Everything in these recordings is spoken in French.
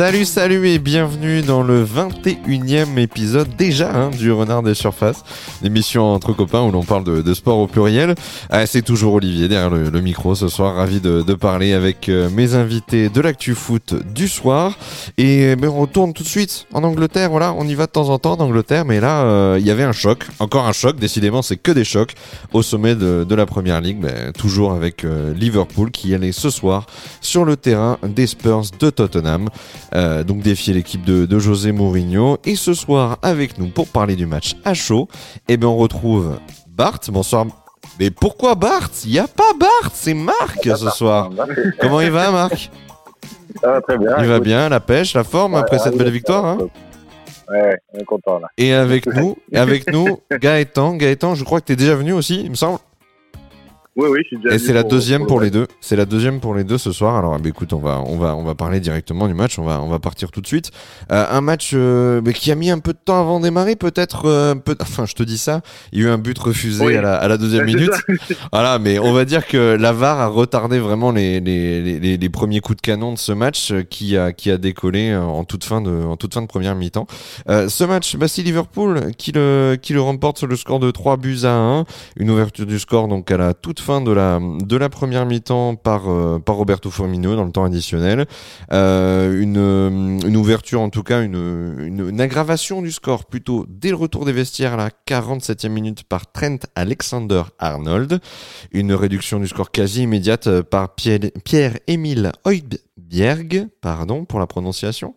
Salut, salut et bienvenue dans le 21e épisode déjà hein, du Renard des Surfaces, l'émission entre copains où l'on parle de, sport au pluriel. Ah, c'est toujours Olivier derrière le, micro ce soir, ravi de, parler avec euh, mes invités de l'actu foot du soir. Et ben, on retourne tout de suite en Angleterre, voilà, on y va de temps en temps en Angleterre, mais là euh, il y avait un choc, encore un choc, décidément c'est que des chocs au sommet de, la Première Ligue, ben, toujours avec euh, Liverpool qui allait ce soir sur le terrain des Spurs de Tottenham. Euh, donc défier l'équipe de, José Mourinho. Et ce soir, avec nous pour parler du match à chaud, eh bien on retrouve Bart. Bonsoir. Mais pourquoi Bart Il n'y a pas Bart, c'est Marc ce soir. Comment il va, Marc? Ça va très bien. Il va bien, la pêche, la forme après cette belle victoire. Hein? ouais, on est content là. Et avec nous, avec nous, Gaëtan. Gaëtan, je crois que tu es déjà venu aussi, il me semble. Oui, oui, je suis déjà Et c'est la deuxième pour, les deux. C'est la deuxième pour les deux ce soir. Alors, bah, écoute, on va, on va, on va parler directement du match. On va, on va partir tout de suite. Euh, un match euh, qui a mis un peu de temps avant de démarrer, peut-être. Euh, peut enfin, je te dis ça. Il y a eu un but refusé à, la, à, la, deuxième minute. voilà, mais on va dire que la VAR a retardé vraiment les, les, les, les, premiers coups de canon de ce match qui a, qui a décollé en toute fin de, en toute fin de première mi-temps. ce match, bah, c'est Liverpool qui le, qui le remporte sur le score de 3 buts à 1. Une ouverture du score donc à la toute fin de la, de la première mi-temps par, euh, par Roberto Firmino dans le temps additionnel. Euh, une, une ouverture, en tout cas, une, une, aggravation du score plutôt dès le retour des vestiaires à la 47e minute par Trent Alexander-Arnold. Une réduction du score quasi immédiate par Pierre-Émile Hoybjerg, pardon pour la prononciation,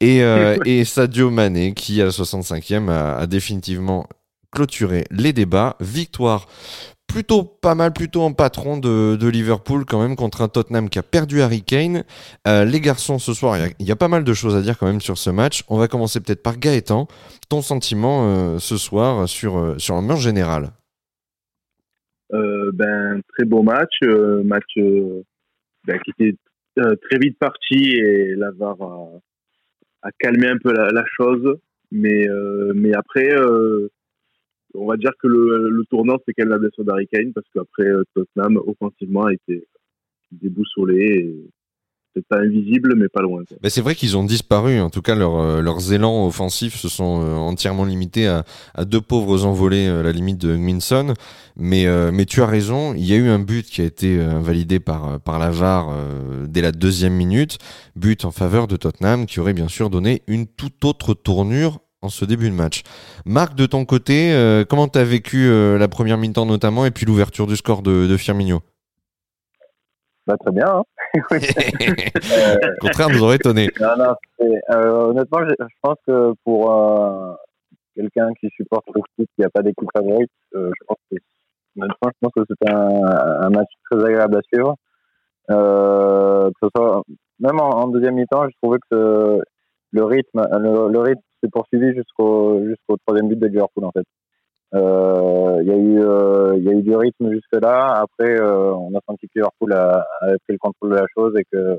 et, euh, et Sadio Mané qui à la 65e a, a définitivement clôturé les débats. Victoire plutôt pas mal, plutôt en patron de, Liverpool quand même contre un Tottenham qui a perdu Harry Kane. Euh, les garçons, ce soir, il y, a pas mal de choses à dire quand même sur ce match. On va commencer peut-être par Gaëtan. Ton sentiment euh, ce soir sur, euh, sur match général ben, Très beau match. match ben, qui était très vite parti et la VAR a, calmé un peu la, la chose. Mais, mais après on va dire que le, tournant, c'est qu'elle la blessure d'Harry Kane, parce qu'après, euh, Tottenham, offensivement, a été déboussolé. C'est pas invisible, mais pas loin. Mais c'est vrai qu'ils ont disparu. En tout cas, euh, leurs élans offensifs se sont euh, entièrement limités à, deux pauvres envolés à la limite de Minson. Mais, mais tu as raison, il y a eu un but qui a été invalidé par, par la VAR dès la deuxième minute. But en faveur de Tottenham qui aurait bien sûr donné une toute autre tournure en ce début de match. Marc, de ton côté, euh, comment tu as vécu euh, la première mi-temps notamment et puis l'ouverture du score de, de Firmino? Bah, Très bien. Hein Au contraire, nous aurait étonné. Euh, honnêtement, je, pense que pour quelqu'un qui supporte le foot, qui n'a pas d'équipe favorite, je pense que honnêtement, je pense que c'était un, match très agréable à suivre. que ce soit, même en, deuxième mi-temps, je trouvais que le rythme, le rythme s'est poursuivi jusqu'au jusqu'au troisième but de Liverpool en fait. Euh, il y a eu euh, il y a eu du rythme jusque là. Après, euh, on a senti que Liverpool a, a, pris le contrôle de la chose et que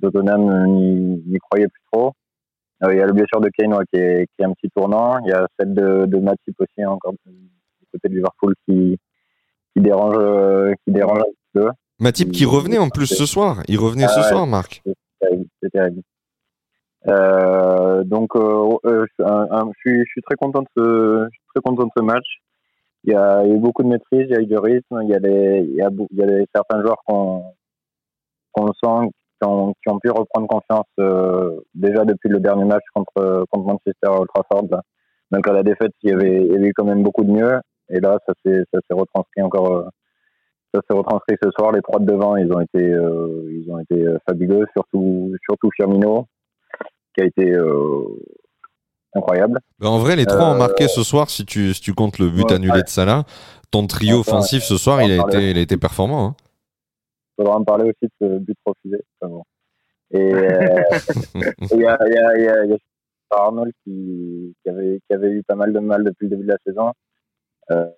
Tottenham n'y croyait plus trop. Il y a le blessure de Kane qui, est, qui est un petit tournant. Il y a celle de, de Matip aussi encore du côté de Liverpool qui qui dérange qui dérange un petit peu. Matip qui revenait en plus ce soir. Il revenait ce ah soir, Marc. C'est terrible. Euh, donc, euh, euh je, suis, je suis très content de ce, je suis très content de ce match. Il y, a, eu beaucoup de maîtrise, il y a eu du rythme, il y a des, il y a, il y a certains joueurs qu'on qu'on sent qui ont, qui ont, pu reprendre confiance euh, déjà depuis le dernier match contre, contre Manchester à Old Trafford. Malgré la défaite, il y, avait, il y avait quand même beaucoup de mieux. Et là, ça s'est retranscrit encore. Ça s'est retranscrit ce soir. Les trois de devant, ils ont été, ils ont été fabuleux, surtout, surtout Firmino qui a été euh, incroyable. Bah, en vrai, les trois ont marqué ce soir, si tu, si tu comptes le but annulé de Salah. Ton trio offensif ce soir, il a, été, il a été performant. Hein. Il faudra en parler aussi de ce but refusé. Et il y, a, y, a, y, a, Arnold qui, qui, avait, qui avait eu pas mal de mal depuis le début de la saison. Euh...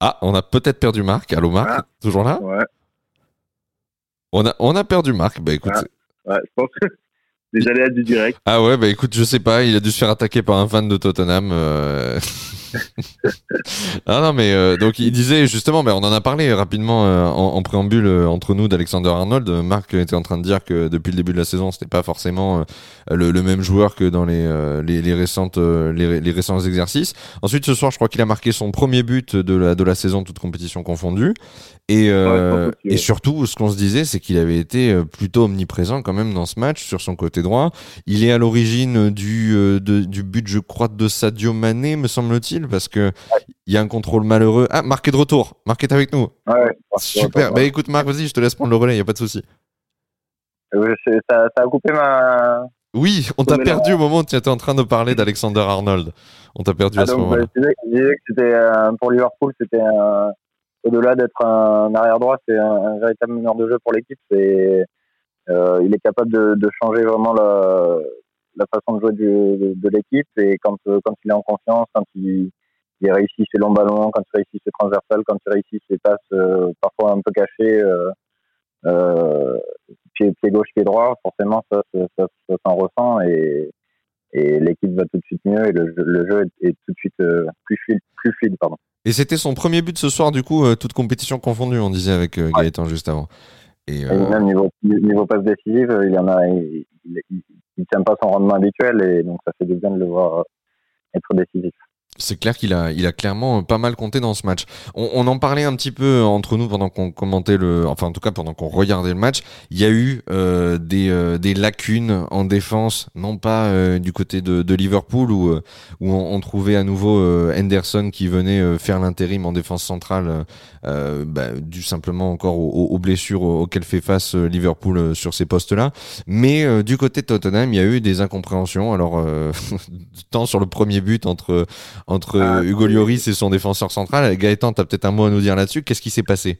Ah, on a peut-être perdu Marc. Allô Marc, ah. toujours là? Ouais. On a, on a perdu Marc. Bah écoute, ah. Ouais, je pense des aléas du direct. Ah ouais, bah écoute, je sais pas, il a dû se faire attaquer par un fan de Tottenham. Euh... ah non, mais euh, donc il disait justement, mais on en a parlé rapidement euh, en, préambule euh, entre nous d'Alexander Arnold. Marc était en train de dire que depuis le début de la saison, c'était pas forcément le, même joueur que dans les, les, récentes, les, les, récents exercices. Ensuite, ce soir, je crois qu'il a marqué son premier but de la, de la saison, toute compétition confondue. Et, et surtout, ce qu'on se disait, c'est qu'il avait été plutôt omniprésent quand même dans ce match sur son côté droit. Il est à l'origine du, du but, je crois, de Sadio Mané, me semble-t-il, parce que il y a un contrôle malheureux. Ah, Marc est de retour. Marc est avec nous. Ouais, Super. Bah écoute, Marc, vas-y, je te laisse prendre le relais, il n'y a pas de souci. ça, a coupé ma. Oui, on t'a perdu au moment où tu étais en train de parler d'Alexander Arnold. On t'a perdu à ah, ce moment-là. je disais que c'était euh, pour Liverpool, c'était au-delà d'être un arrière droit, c'est un, véritable meneur de jeu pour l'équipe. C'est euh, il est capable de, de changer vraiment la, la façon de jouer de, de l'équipe et quand quand il est en confiance, quand il il réussit ses longs ballons, quand il réussit ses transversales, quand il réussit ses passes euh, parfois un peu cachées, euh, euh, pied, pied, gauche, pied droit, forcément ça, ça, ça, ça s'en ressent et, et l'équipe va tout de suite mieux et le, le jeu est, tout de suite euh, plus fluide, plus fluide pardon. Et c'était son premier but ce soir du coup, euh, toute compétition confondue, on disait avec euh, Gaëtan juste avant. Et, même niveau, niveau passe décisive, il y en a, il, il, il, tient pas son rendement habituel et donc ça fait du bien de le voir être décisif. C'est clair qu'il a, il a clairement pas mal compté dans ce match. On, en parlait un petit peu entre nous pendant qu'on commentait le, enfin en tout cas pendant qu'on regardait le match. Il y a eu euh, des, euh, des lacunes en défense, non pas euh, du côté de, de Liverpool où, où on, trouvait à nouveau Henderson qui venait faire l'intérim en défense centrale, bah, du simplement encore aux, blessures auxquelles fait face Liverpool sur ces postes-là. Mais du côté de Tottenham, il y a eu des incompréhensions. Alors tant sur le premier but entre entre ah, Hugo Lloris et son défenseur central. Gaëtan, tu as peut-être un mot à nous dire là-dessus. Qu'est-ce qui s'est passé?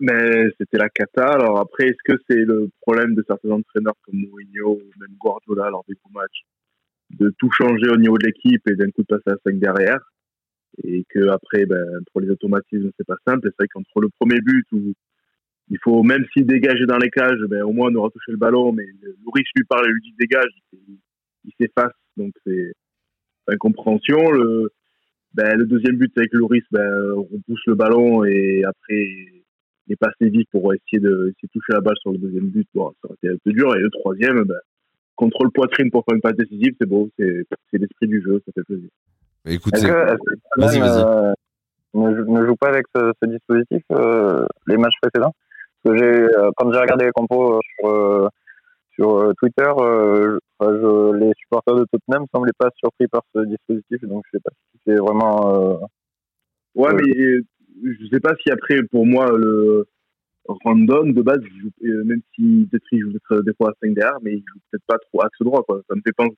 Mais c'était la cata. Alors après, est-ce que c'est le problème de certains entraîneurs comme Mourinho ou même Guardiola lors des gros matchs de tout changer au niveau de l'équipe et d'un coup de passer à 5 derrière? Et que après, ben, pour les automatismes, c'est pas simple. C'est vrai qu'entre le premier but où il faut, même s'il dégage dans les cages, ben, au moins on aura touché le ballon, mais Lloris lui parle et lui dit dégage, il s'efface. Donc c'est, incompréhension. Le, ben, le deuxième but, c'est avec Loris, ben, on pousse le ballon et après, il est passé vite pour essayer de, essayer de toucher la balle sur le deuxième but. Bon, ça aurait été un peu dur. Et le troisième, ben, contrôle poitrine pour faire une passe décisive, c'est beau, c'est l'esprit du jeu, ça fait plaisir. Écoute, vas-y, vas-y. Euh, ne, joue pas avec ce, dispositif euh, les matchs précédents? Parce que j'ai, euh, quand j'ai regardé les compos sur sur euh, Twitter, euh, je, les supporters de Tottenham semblaient pas surpris par ce dispositif, donc je sais pas si c'est vraiment. Euh, ouais, mais je sais pas si après, pour moi, le Randon de base, même si peut-être il joue des fois à 5 derrière, mais il joue peut-être pas trop axe droit, quoi. Ça me fait penser.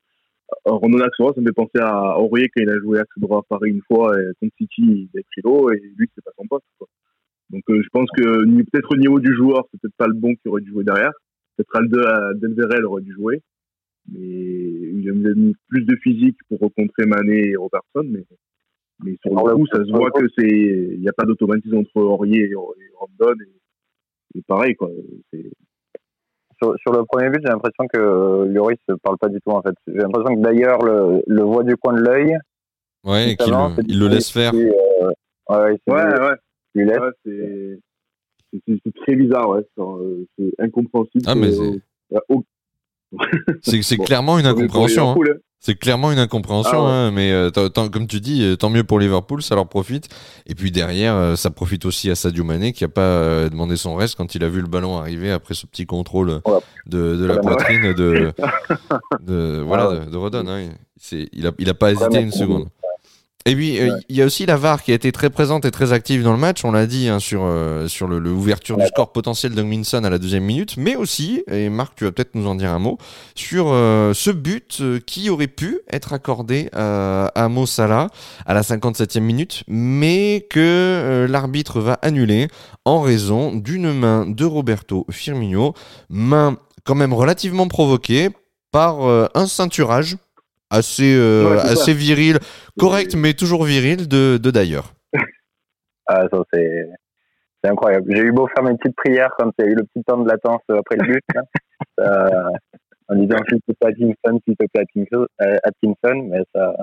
Randon axe droit, ça me fait penser à Aurier quand il a joué axe droit à Paris une fois, et contre City, il a pris l'eau, et lui, c'est pas son poste, quoi. Donc, je pense que peut-être au niveau du joueur, c'est peut-être pas le bon qui aurait dû jouer derrière. Peut-être Alderweireld aurait dû jouer, mais il a mis plus de physique pour rencontrer Mané et Robertson, mais, mais sur le coup, ça se voit que c'est, il n'y a pas d'automatisme entre Aurier et, Rondon, et, pareil, quoi. Sur, le premier but, j'ai l'impression que Lloris ne parle pas du tout, en fait. J'ai l'impression que d'ailleurs, le, le voit du coin de l'œil. Ouais, qu'il il le laisse faire. Euh, ouais, ouais. Il laisse. Ouais, c'est très bizarre, ouais. Euh, c'est incompréhensible. Ah, mais c'est. c'est clairement une incompréhension. Hein. Hein. C'est clairement une incompréhension, ah hein, mais euh, comme tu dis, euh, tant mieux pour Liverpool, ça leur profite. Et puis derrière, ça profite aussi à Sadio Mané qui a pas demandé son reste quand il a vu le ballon arriver après ce petit contrôle de, de, la poitrine de, de, voilà de, Rodon. il a il a pas hésité une seconde. Et puis, euh, il y a aussi la VAR qui a été très présente et très active dans le match. On l'a dit hein, sur, euh, sur l'ouverture du score potentiel d'Ungminson à la deuxième minute, mais aussi, et Marc, tu vas peut-être nous en dire un mot, sur euh, ce but qui aurait pu être accordé à Mo Salah à la 57e minute, mais que l'arbitre va annuler en raison d'une main de Roberto Firmino, main quand même relativement provoquée par un ceinturage assez, euh, assez viril, correct, mais toujours viril de, de d'ailleurs. ah, ça, c'est, c'est incroyable. J'ai eu beau faire mes petites prières quand il y a eu le petit temps de latence après le but, euh, en disant s'il te plaît Atkinson, s'il te plaît Atkinson, mais ça,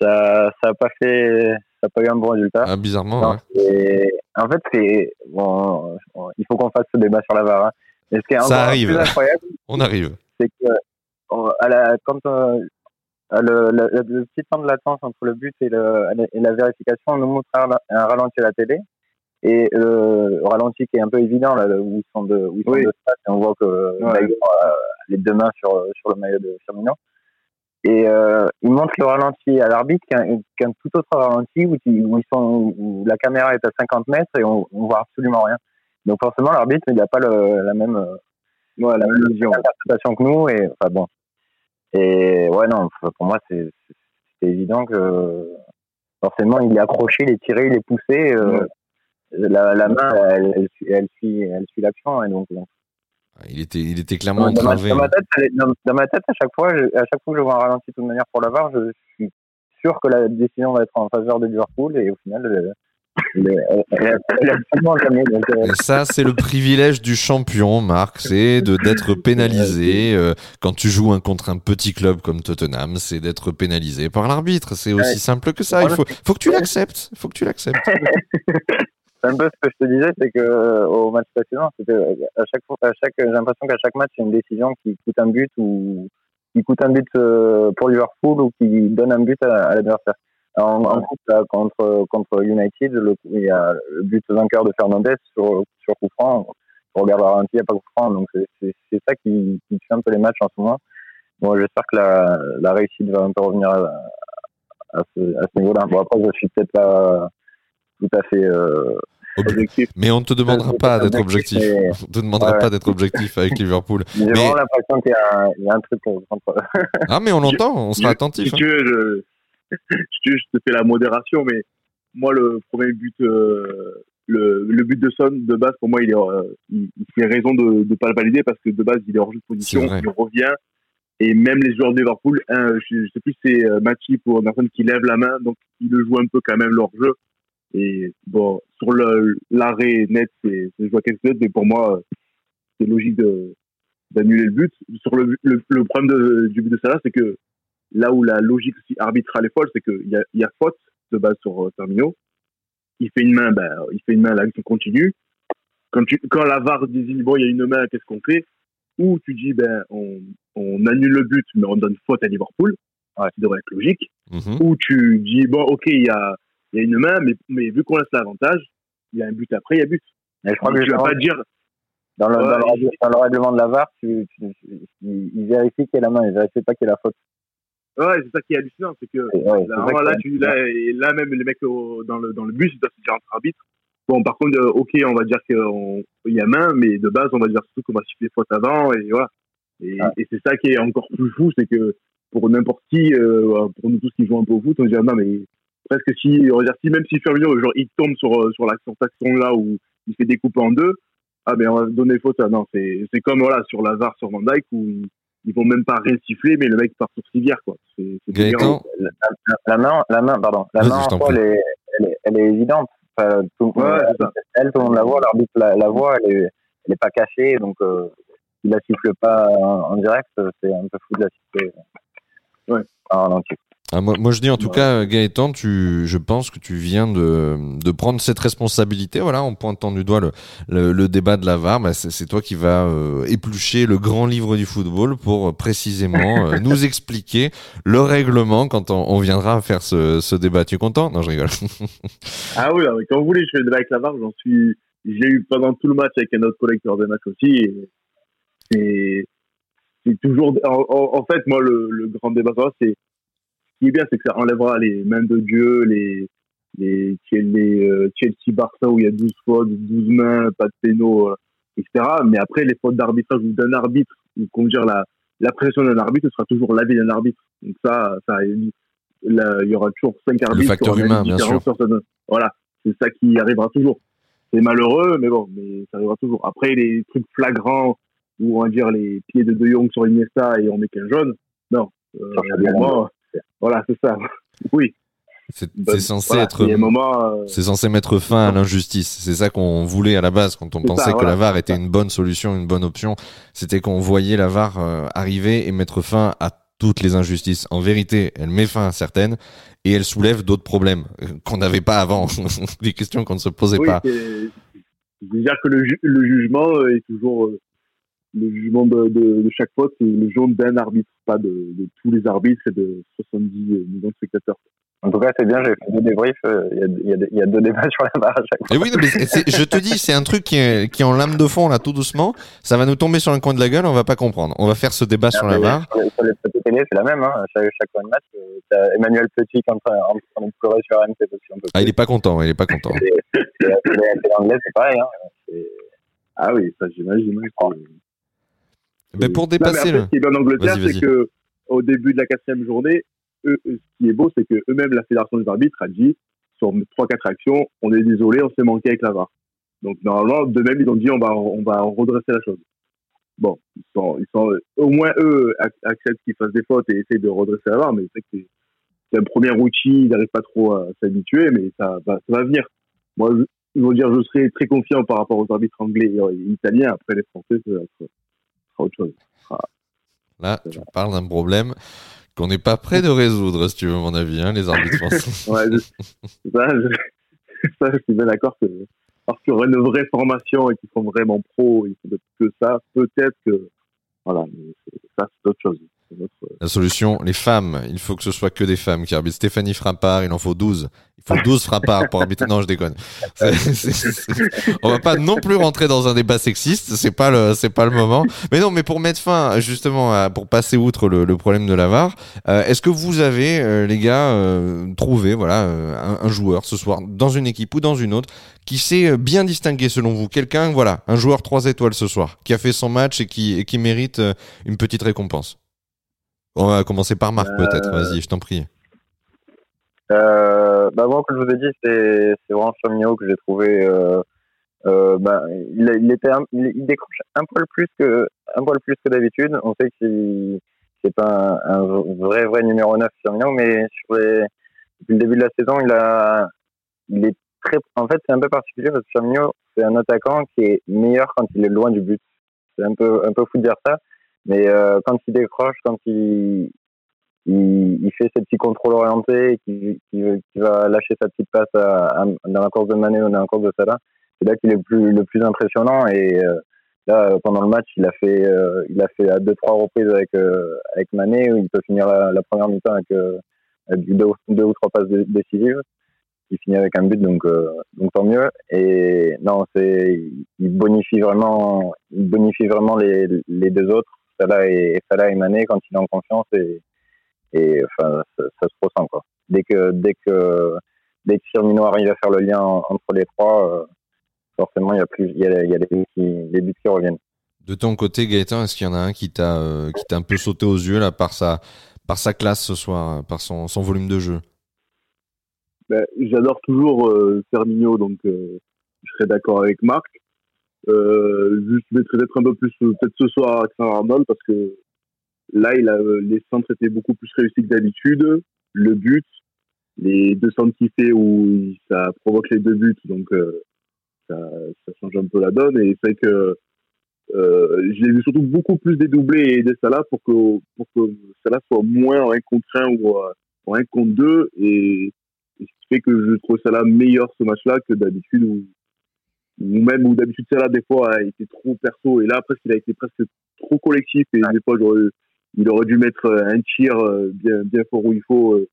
ça ça a pas fait ça a pas eu un bon résultat. Ah, bizarrement, Non, ouais. En fait, c'est bon, il faut qu'on fasse ce débat sur la VAR. hein. Mais ce qui est Ça arrive. plus incroyable, On arrive. c'est que à la, quand euh, le, le, le petit temps de latence entre le but et, le, et la vérification, on nous montre un, ralenti à la télé. Et euh, le ralenti qui est un peu évident, là, où ils sont de, où ils sont Oui. de face, et on voit que Ouais. Bayon a les deux mains sur, sur le maillot de Firmino. Et euh, ils montrent le ralenti à l'arbitre qu'un qu'un tout autre ralenti où, ils- où, ils sont, où la caméra est à 50 mètres et on, on voit absolument rien. Donc forcément, l'arbitre, il n'a pas le, la même, euh, ouais, la même vision, interprétation que nous. Et enfin bon. Et ouais, non, pour moi, c'est évident que forcément, il est accroché, il est tiré, il est poussé. euh, la, la main, elle, elle, suit- elle suit, elle suit l'action. Et donc, bon. Il était, il était clairement dans, ma, entravé. dans, ma hein. tête, dans, dans ma tête, à chaque fois, je- à chaque fois que je vois un ralenti de toute manière pour la VAR, je suis sûr que la décision va être en faveur de Liverpool. Et au final, euh, Et ça, c'est le privilège du champion, Marc, c'est de d'être pénalisé euh, quand tu joues un contre un petit club comme Tottenham, c'est d'être pénalisé par l'arbitre. C'est aussi simple que ça. Il faut, faut que tu l'acceptes. Faut que tu l'acceptes. c'est un peu ce que je te disais, c'est que euh, au match précédent, c'était euh, à chaque fois, à chaque, j'ai l'impression qu'à chaque match, a une décision qui coûte un but ou qui coûte un but euh, pour Liverpool ou qui donne un but à, à l'adversaire. En, en coupe, là, contre contre United, le, il y a le but vainqueur de Fernandez sur sur coup franc. On regarde ralenti, il n'y a pas coup franc, donc c'est ça qui, qui tue un peu les matchs en ce moment. Bon, j'espère que la, la réussite va un peu revenir à, à ce, niveau-là. Bon, après, je suis peut-être pas tout à fait euh, Objectif. Mais on ne te demandera c'est pas d'être objectif. mais- On te demandera Ouais. pas d'être objectif avec Liverpool. J'ai Mais- vraiment l'impression qu'il y, a un- il y a un truc contre. Ah, mais on l'entend, on sera Je- attentif. Si hein. tu veux, je, si tu veux, je te fais la modération, mais moi, le premier but, euh, le, le but de Son, de base, pour moi, il est, euh, il, il fait raison de ne pas le valider parce que de base, il est hors jeu de position, il revient. Et même les joueurs de Liverpool, je, je sais plus si c'est euh, Matip ou Anderson qui lève la main, donc ils le jouent un peu quand même leur jeu. Et bon, sur l'arrêt net, c'est joué à quelque chose, mais pour moi, c'est logique d'annuler le but. Sur le, le, le problème de- du but de Salah, c'est que là où la logique aussi arbitrale est folle, c'est qu'il y a, il y a faute de base sur euh, Firmino. Il fait une main, ben, il fait une main, l'action continue. Quand, tu, quand la VAR dit bon, il y a une main, qu'est-ce qu'on fait? Ou tu dis ben, on, on annule le but, mais on donne faute à Liverpool, Ouais. qui devrait être logique. Mhm. Ou tu dis bon, ok, il y a, il y a une main, mais, mais vu qu'on laisse l'avantage, il y a un but après, il y a but. Mais je crois Donc, que tu vas pas dire dans, le, Ouais, dans, le, dans le règlement de la VAR, tu, tu, tu- il, il vérifie qu'il y a la main, il vérifie pas qu'il y a la faute. Ouais, c'est ça qui est hallucinant, c'est que ouais, Là, là, est- tu, là, et là, même les mecs au- dans, le, dans le bus, ils doivent se dire entre arbitres. Bon, par contre, euh, ok, on va dire qu'il y a main, mais de base, on va dire surtout qu'on va siffler faute avant, et voilà. Et, Ouais. et c'est ça qui est encore plus fou, c'est que pour n'importe qui, euh, pour nous tous qui jouons un peu au foot, on se dit, ah non, mais presque si, on va dire, si même si Firmino, genre, il tombe sur, euh, sur l'action là où il fait découper en deux, ah ben, on va donner faute non, c'est c'est comme, voilà, sur la VAR, sur Van Dyke, où ils, vont même pas rien siffler, mais le mec part sur civière, quoi. C'est c'est la, la main, la main, pardon, la Vas-y, main en elle est, elle est, elle est évidente. Enfin, tout, Ouais, elle, tout le monde la voit, l'arbitre la, la voit, elle est, elle est pas cachée, donc euh, il la siffle pas en, en direct, c'est un peu fou de la siffler. Ouais. En ralenti. Ah, moi, moi, je dis en tout Ouais. cas, Gaëtan, tu, je pense que tu viens de, de prendre cette responsabilité. Voilà, en pointant du doigt le, le, le débat de la VAR, bah, c'est toi qui vas euh, éplucher le grand livre du football pour euh, précisément euh, nous expliquer le règlement quand on, on viendra faire ce, ce débat. Tu es content? Non, je rigole. Ah oui, quand vous voulez, je fais le débat avec la VAR, j'en suis, j'ai eu pendant tout le match avec un autre collecteur de match aussi, et c'est, c'est toujours, en, en- fait, moi, le, le grand débat, c'est, ce qui est bien, c'est que ça enlèvera les mains de Dieu, les, les, les euh, Chelsea-Barça où il y a 12 fautes, 12 mains, pas de pénaux, euh, etc. Mais après, les fautes d'arbitrage ou d'un arbitre, ou comment dire, la, la pression d'un arbitre sera toujours l'avis d'un arbitre. Donc ça, ça, là, il y aura toujours cinq arbitres. facteur qui auront humain, bien ce- Voilà, c'est ça qui arrivera toujours. C'est malheureux, mais bon, mais ça arrivera toujours. Après, les trucs flagrants, où on va dire les pieds de De Jong sur Iniesta et on met qu'un jaune, non. Euh, pour moi, voilà, c'est ça. Oui. C'est Bah, censé voilà, être. euh, C'est censé mettre fin à l'injustice. C'est ça qu'on voulait à la base quand on pensait ça, que voilà. la VAR était une bonne solution, une bonne option. C'était qu'on voyait la VAR euh, arriver et mettre fin à toutes les injustices. En vérité, elle met fin à certaines et elle soulève d'autres problèmes euh, qu'on n'avait pas avant, des questions qu'on ne se posait Oui, pas. C'est-à-dire que le, ju- le jugement euh, est toujours le jugement de, de, de chaque faute, c'est le jugement d'un arbitre, pas de, de tous les arbitres et de 70 millions de spectateurs. En tout cas, c'est bien, j'ai fait deux débriefs. euh, Il y, a, il y, deux débats sur la barre à chaque fois. Et oui, non, mais c'est- c'est- je te dis, c'est un truc qui est, qui est en lame de fond là, tout doucement. Ça va nous tomber sur un coin de la gueule, on va pas comprendre. On va faire ce débat sur la barre. Sur les, sur les plateaux télé, c'est la même. Hein. Chaque, chaque fois de match, euh, t'as Emmanuel Petit qui est en train, en train de pleurer sur RMC parce qu'on peut Ah, il est pas content, il est pas content. Télé télé anglaise, c'est pareil. Hein. C'est- Ah oui, ça j'imagine. Hein. Mais pour Non, mais dépasser après. Ce qui est bien en Angleterre, Vas-y, vas-y. c'est que au début de la quatrième journée, eux, ce qui est beau, c'est que eux-mêmes, la fédération des arbitres a dit sur trois quatre actions, on est désolé, on s'est manqué avec la VAR. Donc normalement, de même, ils ont dit on va on va redresser la chose. Bon, ils sont, ils sont au moins eux ac- acceptent qu'ils fassent des fautes et essayent de redresser la VAR, mais c'est que c'est- un premier outil, ils n'arrivent pas trop à s'habituer, mais ça va ça va venir. Moi, je, je veux dire, je serais très confiant par rapport aux arbitres anglais et italiens. Après, les Français, ça ça autre chose. Là, tu parles d'un problème qu'on n'est pas prêt de résoudre, si tu veux mon avis, hein, les arbitres français. Ouais, je- ça, je, ça, je suis bien d'accord que parce qu'il y aurait une vraie formation et qu'ils sont vraiment pros, ils font que ça, peut-être que voilà, mais ça c'est autre chose. Autre- La solution, les femmes, il faut que ce soit que des femmes qui arbitrent. Stéphanie Frappard, il en faut 12. Il faut 12 Frappard pour arbitrer. Non, je déconne. On va pas non plus rentrer dans un débat sexiste, c'est pas le, c'est pas le moment. Mais non, mais pour mettre fin, justement, à- pour passer outre le, le problème de la VAR, euh, est-ce que vous avez, euh, les gars, euh, trouvé, voilà, euh, un, un joueur ce soir, dans une équipe ou dans une autre, qui s'est euh, bien distingué selon vous? Quelqu'un, voilà, un joueur 3 étoiles ce soir, qui a fait son match et qui, et qui mérite euh, une petite récompense? On va commencer par Marc, Euh, peut-être. Vas-y, je t'en prie. Euh, bah moi, comme je vous ai dit, c'est c'est vraiment Firmino que j'ai trouvé. Euh, euh, bah, il, il était, un- il, il décroche un poil plus que un poil plus que d'habitude. On sait qu'il c'est pas un, un vrai vrai numéro 9 Firmino, mais sur les, depuis le début de la saison, il a, il est très. En fait, c'est un peu particulier parce que Firmino, c'est un attaquant qui est meilleur quand il est loin du but. C'est un peu un peu fou de dire ça, mais euh, quand il décroche, quand il il, il fait ses petits contrôles orientés, qui, qui, qui va lâcher sa petite passe à, à- dans la course de Mané ou dans la course de Salah. C'est là qu'il est le plus, le plus impressionnant. Et euh, là, pendant le match, il a fait, euh, il a fait à deux trois reprises avec euh, avec Mané, où il peut finir la, première mi-temps avec, euh, avec deux, ou trois passes dé- décisives. Il finit avec un but, donc euh, donc tant mieux. Et non, c'est il bonifie vraiment, il bonifie vraiment les, les deux autres, Salah et Salah et Mané quand il est en confiance et et enfin ça, ça se ressent quoi. Dès que dès que dès que Firmino arrive à faire le lien en- entre les trois, euh, forcément il y a plus il y a, il y a les, buts qui, les buts qui reviennent. De ton côté, Gaëtan, est-ce qu'il y en a un qui t'a euh, qui t'a un peu sauté aux yeux là par sa par sa classe ce soir, euh, par son, son volume de jeu? Ben, J'adore toujours euh, Firmino, donc euh, je serais d'accord avec Marc. Euh, juste, je mettrais peut-être un peu plus, peut-être ce soir, Alexandre Arnold, parce que là, il a, euh, les centres étaient beaucoup plus réussis que d'habitude. Le but, les deux centres qu'il fait où ça provoque les deux buts, donc euh, ça, change un peu la donne. Et c'est que euh, je l'ai vu surtout beaucoup plus dédoubler et des Salah pour que, pour que Salah soit moins en 1 contre 1 ou en 1 contre 2. Et, ce qui fait que je trouve Salah meilleur ce match-là que d'habitude ou même où d'habitude Salah des fois a été trop perso. Et là presque il a été presque trop collectif. Et des fois il aurait dû mettre euh, un tir euh, bien bien fort où il faut euh,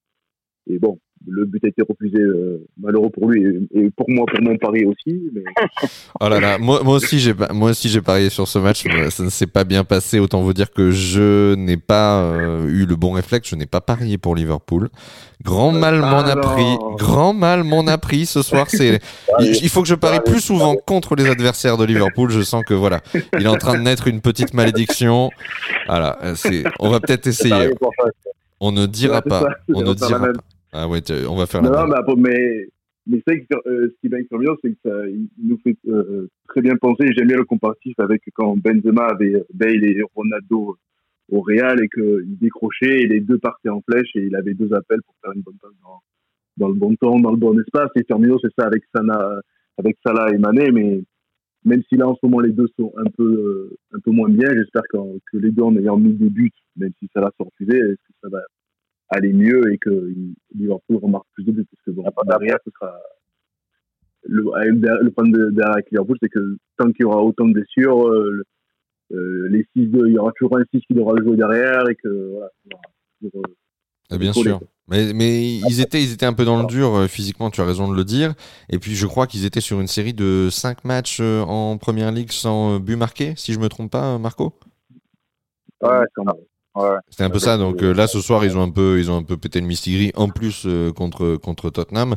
et bon le but a été refusé euh, malheureux pour lui et, et pour moi pour mon pari aussi mais Oh là là, moi, moi aussi j'ai moi aussi j'ai parié sur ce match, mais ça ne s'est pas bien passé. Autant vous dire que je n'ai pas euh, eu le bon réflexe, je n'ai pas parié pour Liverpool. Grand mal m'en a pris, grand mal m'en a pris ce soir. C'est il, il faut que je parie plus souvent contre les adversaires de Liverpool. Je sens que voilà, il est en train de naître une petite malédiction. Voilà, euh, c'est on va peut-être essayer. On ne dira pas, on ne dira pas. Ah ouais, on va faire la Non, mais, mais, c'est euh, ce qui est bien c'est que ça, il il nous fait euh, très bien penser. J'aime bien le comparatif avec quand Benzema avait Bale et Ronaldo au Real et qu'il décrochait et les deux partaient en flèche et il avait deux appels pour faire une bonne passe dans, dans le bon temps, dans le bon espace. Et Firmino, c'est ça avec Sana, avec Salah et Mané, mais même si là en ce moment les deux sont un peu euh, un peu moins bien, j'espère que, que, les deux en ayant mis des buts, même si ça va se refuser, est-ce que ça va aller mieux et que Liverpool remarque plus de buts parce que bon, derrière ce sera le, le problème de, derrière Liverpool, c'est que tant qu'il y aura autant de blessures, euh, euh, les six il y aura toujours un 6 qui devra le jouer derrière et que voilà, toujours, ah, bien sûr. Mais, mais ils, étaient, ils étaient un peu dans le dur euh, physiquement, tu as raison de le dire. Et puis je crois qu'ils étaient sur une série de 5 matchs euh, en première ligue sans euh, but marqué, si je me trompe pas, Marco? Ouais, C'était un peu ça. Donc là, ce soir, ils ont un peu, ils ont un peu pété le mistigris en plus contre contre Tottenham.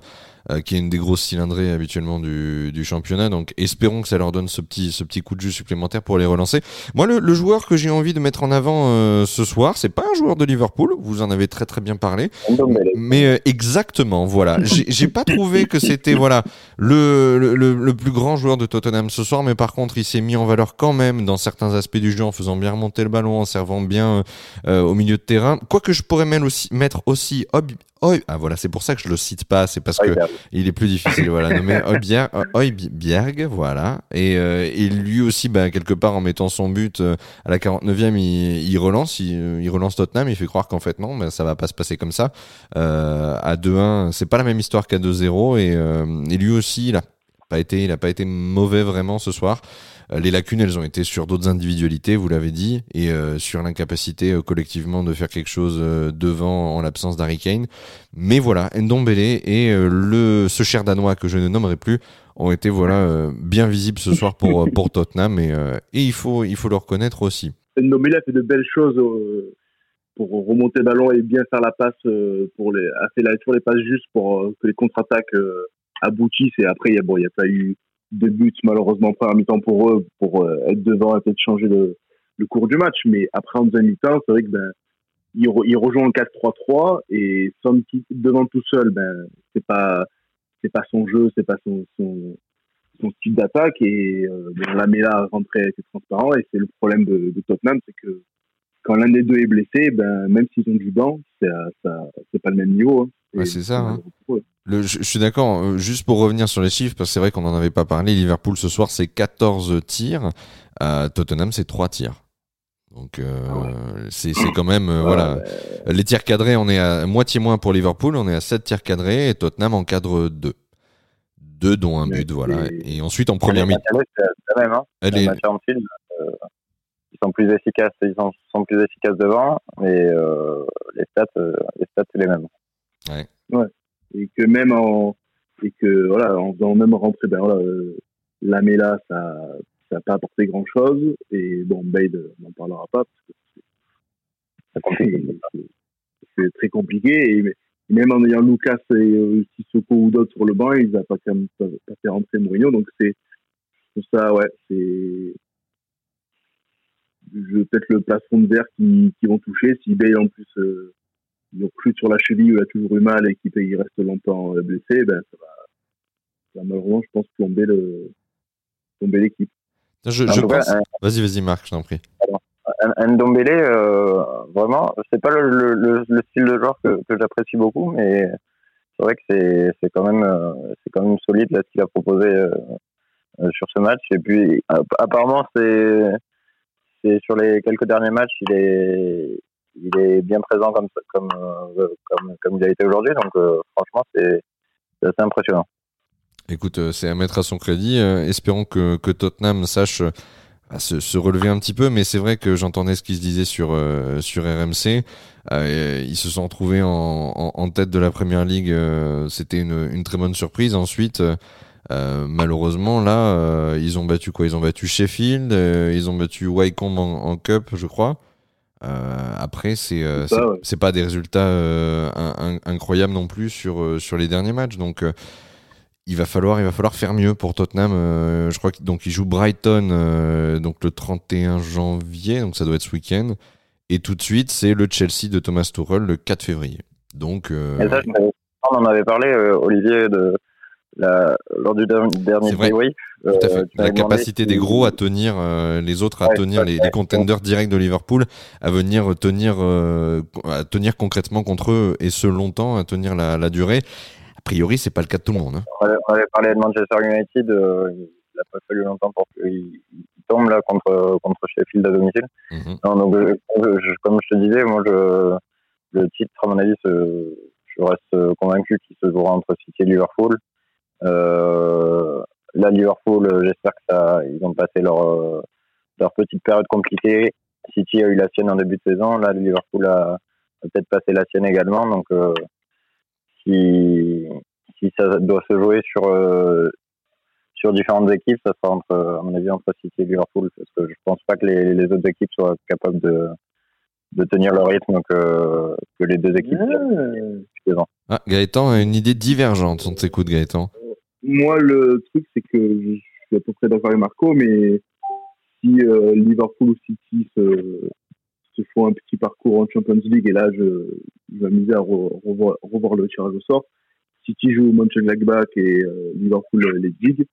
Euh, qui est une des grosses cylindrées habituellement du, du, championnat. Donc espérons que ça leur donne ce petit, ce petit coup de jus supplémentaire pour les relancer. Moi, le, le joueur que j'ai envie de mettre en avant euh, ce soir, c'est pas un joueur de Liverpool, vous en avez très très bien parlé, mais euh, exactement, voilà. J'ai pas trouvé que c'était voilà le, le, le, plus grand joueur de Tottenham ce soir, mais par contre, il s'est mis en valeur quand même dans certains aspects du jeu en faisant bien remonter le ballon, en servant bien au milieu de terrain. Quoique je pourrais même aussi, mettre aussi ah voilà, c'est pour ça que je le cite pas, c'est parce que il est plus difficile, voilà, nommé Oibjerg, voilà, et, euh, et, lui aussi, bah, quelque part en mettant son but euh, à la 49e, il, il relance, il, il, relance Tottenham, il fait croire qu'en fait non, mais ça va pas se passer comme ça. Euh, à 2-1, c'est pas la même histoire qu'à 2-0, et, euh, et lui aussi, il a été, il a pas été mauvais vraiment ce soir. Euh, les lacunes, elles ont été sur d'autres individualités, vous l'avez dit, et euh, sur l'incapacité euh, collectivement de faire quelque chose devant en l'absence d'Harry Kane. Mais voilà, Ndombele et ce cher danois que je ne nommerai plus ont été voilà bien visibles ce soir pour pour Tottenham et, il faut il faut le reconnaître aussi. Ndombele a fait de belles choses pour remonter le ballon et bien faire la passe pour les a fait toujours les passes justes pour que les contre-attaques aboutissent et après il y a bon a pas eu de buts malheureusement première mi-temps pour eux pour euh, être devant et peut-être changer le, le, cours du match mais après en deuxième mi-temps c'est vrai que ben il, il rejoint le 4-3-3 et Son devant tout seul ben c'est pas c'est pas son jeu c'est pas son, son, son style d'attaque et euh, ben, la Mela rentrait c'est transparent et c'est le problème de, Tottenham c'est que quand l'un des deux est blessé ben même s'ils ont du banc c'est c'est pas le même niveau hein. Ouais, c'est ça hein. Le, je, suis d'accord, euh, juste pour revenir sur les chiffres, parce que c'est vrai qu'on n'en avait pas parlé, Liverpool ce soir c'est 14 tirs, à Tottenham c'est 3 tirs. Donc euh, ah c'est quand même, euh, voilà. Les tirs cadrés, on est à moitié moins pour Liverpool, on est à 7 tirs cadrés, et Tottenham en cadre 2. 2 dont un but, voilà. Et ensuite en première mi-temps. Hein. Est... ils sont plus efficaces, ils sont, sont plus efficaces devant, mais les stats, les stats c'est les mêmes. Ouais. ouais. Et que même en et que voilà en faisant même rentrer ben voilà euh, Lamela ça ça n'a pas apporté grand chose et bon Bade on n'en parlera pas parce que c'est très compliqué. Et même en ayant Lucas et euh, Sissoko ou d'autres sur le banc ils n'ont pas, pas, pas fait rentrer Mourinho. Donc c'est ça ouais c'est peut-être le plafond de verre qui, qui vont toucher. Si Bale en plus euh, donc plus sur la cheville où il a toujours eu mal et qu'il reste longtemps euh, blessé, ben ça va, ça va malheureusement, je pense, plomber le plomber l'équipe. Je, je pense... Vas-y, vas-y, Marc, je t'en prie. Ndombele, euh, vraiment, c'est pas le, le, le, style de joueur que, que j'apprécie beaucoup, mais c'est vrai que c'est, c'est quand même euh, c'est quand même solide là ce qu'il a proposé euh, sur ce match. Et puis apparemment c'est c'est sur les quelques derniers matchs, il est il est bien présent comme, euh, comme, comme il a été aujourd'hui. Donc, euh, franchement, c'est assez impressionnant. Écoute, euh, c'est à mettre à son crédit. espérons que, que Tottenham sache se, relever un petit peu, mais c'est vrai que j'entendais ce qui se disait sur, sur RMC. ils se sont trouvés en, en, tête de la première ligue. C'était une, une, très bonne surprise. Ensuite, malheureusement, là, ils ont battu quoi? Ils ont battu Sheffield, ils ont battu Wycombe en Cup, je crois. Euh, après, c'est euh, pas des résultats euh, incroyables non plus sur sur les derniers matchs. Donc il va falloir il va falloir faire mieux pour Tottenham. je crois qu'il donc il joue Brighton donc le 31 janvier, donc ça doit être ce week-end. Et tout de suite, c'est le Chelsea de Thomas Tuchel le 4 février. Donc on en avait parlé Olivier de la, lors du dernier débrief. Euh, la capacité des gros à tenir euh, les autres, à tenir les, les, contenders directs de Liverpool, à venir tenir, euh, à tenir concrètement contre eux et ce longtemps, à tenir la, la durée. A priori, c'est pas le cas de tout le monde. Hein. On avait parlé de Manchester United il a pas fallu longtemps pour qu'il tombe là contre contre Sheffield à domicile. Mhm. Non, donc je- comme je te disais, moi je le titre à mon avis, je reste convaincu qu'il se jouera entre City et Liverpool. Euh, là, Liverpool, j'espère que ça, ils ont passé leur euh, leur petite période compliquée. City a eu la sienne en début de saison. Là, Liverpool a, a peut-être passé la sienne également. Donc, euh, si, si ça doit se jouer sur, euh, sur différentes équipes, ça sera entre, à mon avis, entre City et Liverpool. Parce que je pense pas que les, les autres équipes soient capables de, de tenir le rythme que, que les deux équipes. présentes. Ah, Gaëtan a une idée divergente. On t'écoute, Gaëtan. Moi, le truc, c'est que je suis à peu près d'accord avec Marco, mais si euh, Liverpool ou City se, se font un petit parcours en Champions League, et là, je, je vais m'amuser à re- revoir, revoir le tirage au sort. City joue Mönchengladbach et euh, Liverpool euh, Leipzig.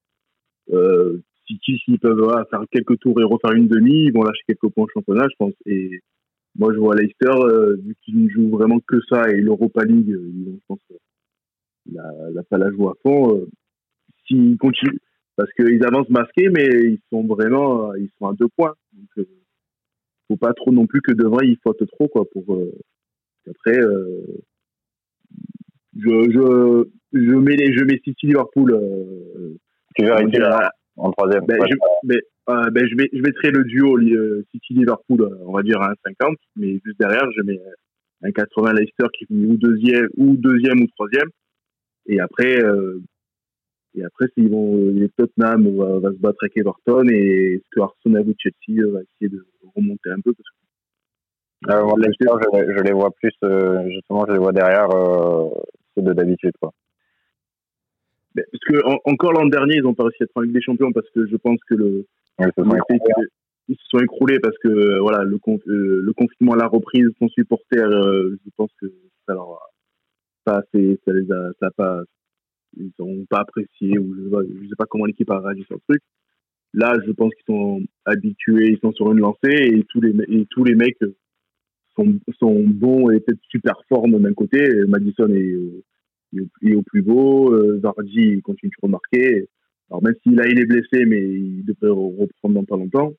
Euh, City, s'ils peuvent voilà, faire quelques tours et refaire une demi, ils vont lâcher quelques points au championnat, je pense. Et moi, je vois Leicester, euh, vu qu'ils ne jouent vraiment que ça et l'Europa League, euh, ils vont, je pense, la, la, la jouer à fond. S'ils continuent, parce qu'ils avancent masqués, mais ils sont vraiment, ils sont à deux points. Donc, euh, faut pas trop non plus que devant ils faute trop, quoi, pour, euh, après, euh, je, je, je mets les, je mets City Liverpool, euh, Tu dirait- là, en troisième. ben, Ouais. je, mais, ben, je, vais, je mettrai le duo City-Liverpool, euh, on va dire à 1,50, mais juste derrière, je mets un 80 Leicester qui finit ou deuxième, ou deuxième ou troisième. Et après, euh, et après, s'ils vont, euh, les Tottenham va, va se battre avec Everton et est-ce que Arsenal ou Chelsea euh, va essayer de remonter un peu parce que, Euh, moi, je, je les vois plus, euh, justement, je les vois derrière euh, ceux de d'habitude. quoi. parce que en- encore l'an dernier, ils ont pas réussi à être en Ligue des Champions parce que je pense que le, Ils se sont Le fait écroulés. que- ils se sont écroulés parce que voilà le, con- euh, le confinement à la reprise, son supporter, je pense que ça leur a pas assez, ça les a, ça a pas, ils ont pas apprécié ou je je sais pas comment l'équipe a réagi sur le truc. Là, je pense qu'ils sont habitués, ils sont sur une lancée et tous les tous les mecs sont sont bons et peut-être super formes d'un côté. Madison est, est au- plus beau, euh, Vardy continue de remarquer. Alors même s'il a il est blessé, mais il devrait re- reprendre dans pas longtemps.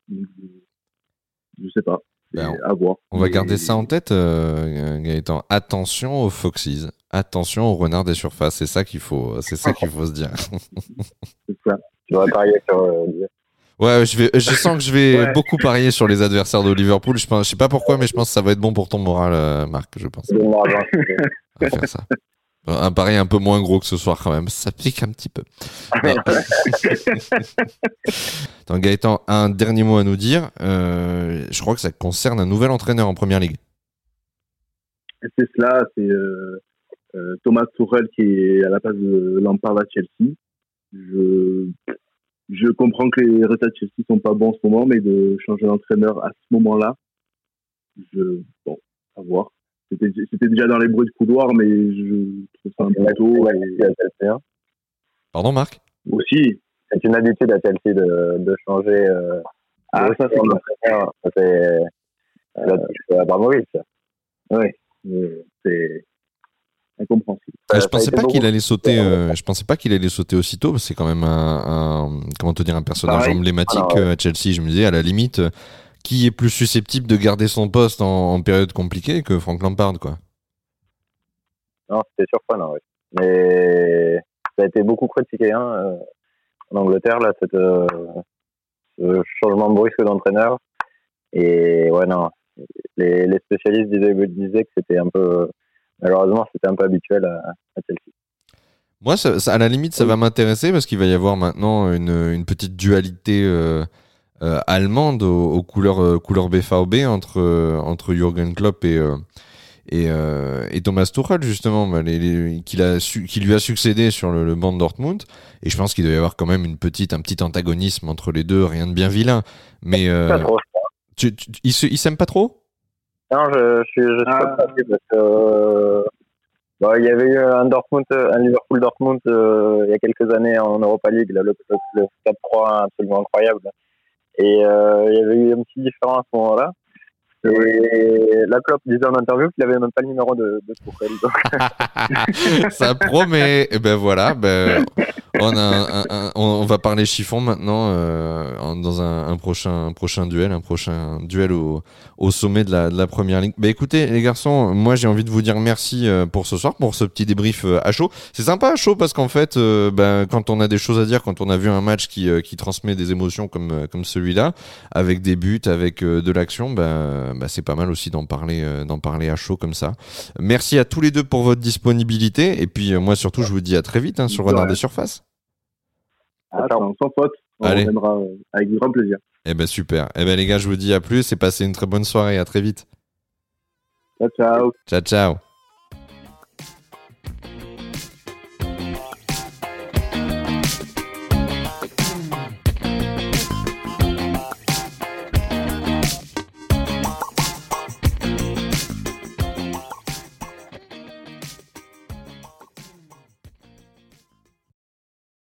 Je sais pas. Ben, à voir. On va garder ça en tête, euh, Gaëtan. Attention aux Foxes. Attention aux renards des surfaces. C'est ça qu'il faut, c'est ça qu'il faut se dire. C'est ça. Tu devrais parier sur. euh, Ouais, je vais, je sens que je vais Ouais. beaucoup parier sur les adversaires de Liverpool. Je pense, je sais pas pourquoi, mais je pense que ça va être bon pour ton moral, euh, Marc. Je pense. de l'argent. On va faire ça. Un pari un peu moins gros que ce soir quand même. Ça pique un petit peu. Attends, Gaëtan, un dernier mot à nous dire. Euh, je crois que ça concerne un nouvel entraîneur en première ligue. C'est cela, c'est euh, euh, Thomas Tuchel qui est à la place de Lampard à Chelsea. Je, je comprends que les résultats de Chelsea sont pas bons en ce moment, mais de changer d'entraîneur à ce moment-là, je, bon, à voir. C'était c'était déjà dans les bruits de couloir, mais je trouve ça un peu tôt. Et-. Pardon, Marc? Aussi, C'est une habitude à Chelsea de, de changer. Euh, Ah, de ça, c'est d'entraîneur. Ça, C'est ça. oui, euh, c'est incompréhensible. Ah, je pensais pas qu'il allait sauter. euh, je pensais pas qu'il allait sauter aussitôt. parce que C'est quand même un, un- comment te dire un personnage Pareil. emblématique ouais. euh, à Chelsea. Je me disais à la limite, euh, qui est plus susceptible de garder son poste en, en période compliquée que Frank Lampard, quoi. Non, c'était surprenant, oui. Mais ça a été beaucoup critiqué hein, euh, en Angleterre, là, cette, euh, ce changement brusque d'entraîneur. Et ouais, non, les, les spécialistes disaient, disaient que c'était un peu, malheureusement, c'était un peu habituel à, à Chelsea. Moi, ça, ça- à la limite, ça va m'intéresser parce qu'il va y avoir maintenant une, une petite dualité euh, euh, allemande aux, aux couleurs, euh, couleurs BVB entre, euh, entre Jürgen Klopp et, euh, et, euh, et Thomas Tuchel, justement, bah, les- les- qu'il a su- qui lui a succédé sur le, le banc de Dortmund. Et je pense qu'il doit y avoir quand même une petite, un petit antagonisme entre les deux, rien de bien vilain. Mais euh, Pas trop. tu, tu- ils s'aiment pas trop? Non, je, je suis, je suis Ah. pas parce que euh, bah, il y avait eu un Dortmund, un Liverpool Dortmund euh, il y a quelques années en Europa League, là, le, le, le 4-3 absolument incroyable. Et euh, il y avait eu un petit différent à ce moment-là. Et la Klopp disait en interview qu'il avait même pas le numéro de, de Tuchel. Donc, Ça promet. Et ben voilà. Ben, on, a un, on, va parler chiffon maintenant euh, dans un, un, prochain, un prochain duel, un prochain duel au, au sommet de la, de la première ligue. Bah écoutez les garçons, moi j'ai envie de vous dire merci euh, pour ce soir, pour ce petit débrief euh, à chaud. C'est sympa à chaud parce qu'en fait, bah, quand on a des choses à dire, quand on a vu un match qui, qui transmet des émotions comme, comme celui-là, avec des buts, avec de l'action, bah, bah, c'est pas mal aussi d'en parler, d'en parler à chaud comme ça. Merci à tous les deux pour votre disponibilité et puis moi surtout je vous dis à très vite hein, sur Renard des Surfaces. Ah, sans faute. On Allez. reviendra euh, avec grand plaisir. Eh ben super. Eh ben les gars, je vous dis à plus et passez une très bonne soirée. À très vite. Ciao, ciao. Ciao, ciao.